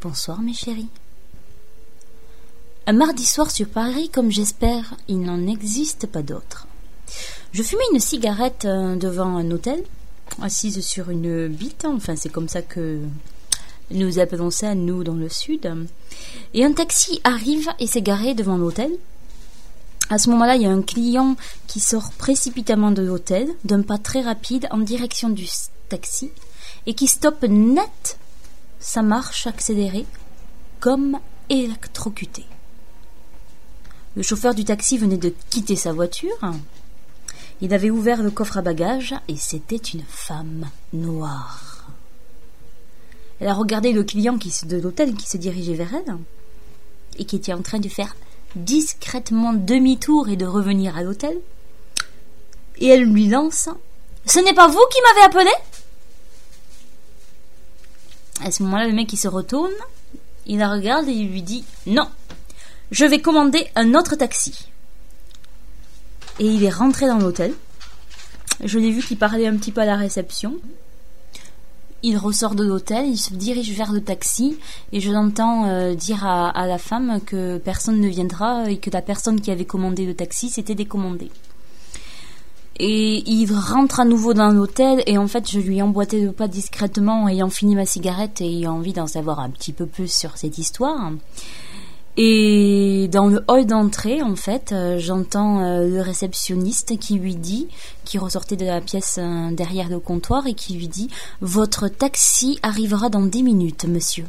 Bonsoir mes chéris. Un mardi soir sur Paris, comme j'espère, il n'en existe pas d'autre. Je fumais une cigarette euh, devant un hôtel, assise sur une bite, enfin c'est comme ça que nous appelons ça nous dans le sud. Et un taxi arrive et s'est devant l'hôtel. À ce moment-là, il y a un client qui sort précipitamment de l'hôtel, d'un pas très rapide en direction du taxi, et qui stoppe net sa marche accélérée, comme électrocuté. Le chauffeur du taxi venait de quitter sa voiture. Il avait ouvert le coffre à bagages et c'était une femme noire. Elle a regardé le client qui, de l'hôtel qui se dirigeait vers elle et qui était en train de faire discrètement demi-tour et de revenir à l'hôtel. Et elle lui lance Ce n'est pas vous qui m'avez appelé? À ce moment-là, le mec il se retourne, il la regarde et il lui dit Non, je vais commander un autre taxi. Et il est rentré dans l'hôtel. Je l'ai vu qu'il parlait un petit peu à la réception. Il ressort de l'hôtel, il se dirige vers le taxi et je l'entends euh, dire à, à, la femme que personne ne viendra et que la personne qui avait commandé le taxi s'était décommandée. Et il rentre à nouveau dans l'hôtel et en fait je lui ai emboîté le pas discrètement ayant fini ma cigarette et ayant envie d'en savoir un petit peu plus sur cette histoire. Et dans le hall d'entrée, en fait, euh, j'entends euh, le réceptionniste qui lui dit, qui ressortait de la pièce euh, derrière le comptoir et qui lui dit Votre taxi arrivera dans dix minutes, monsieur.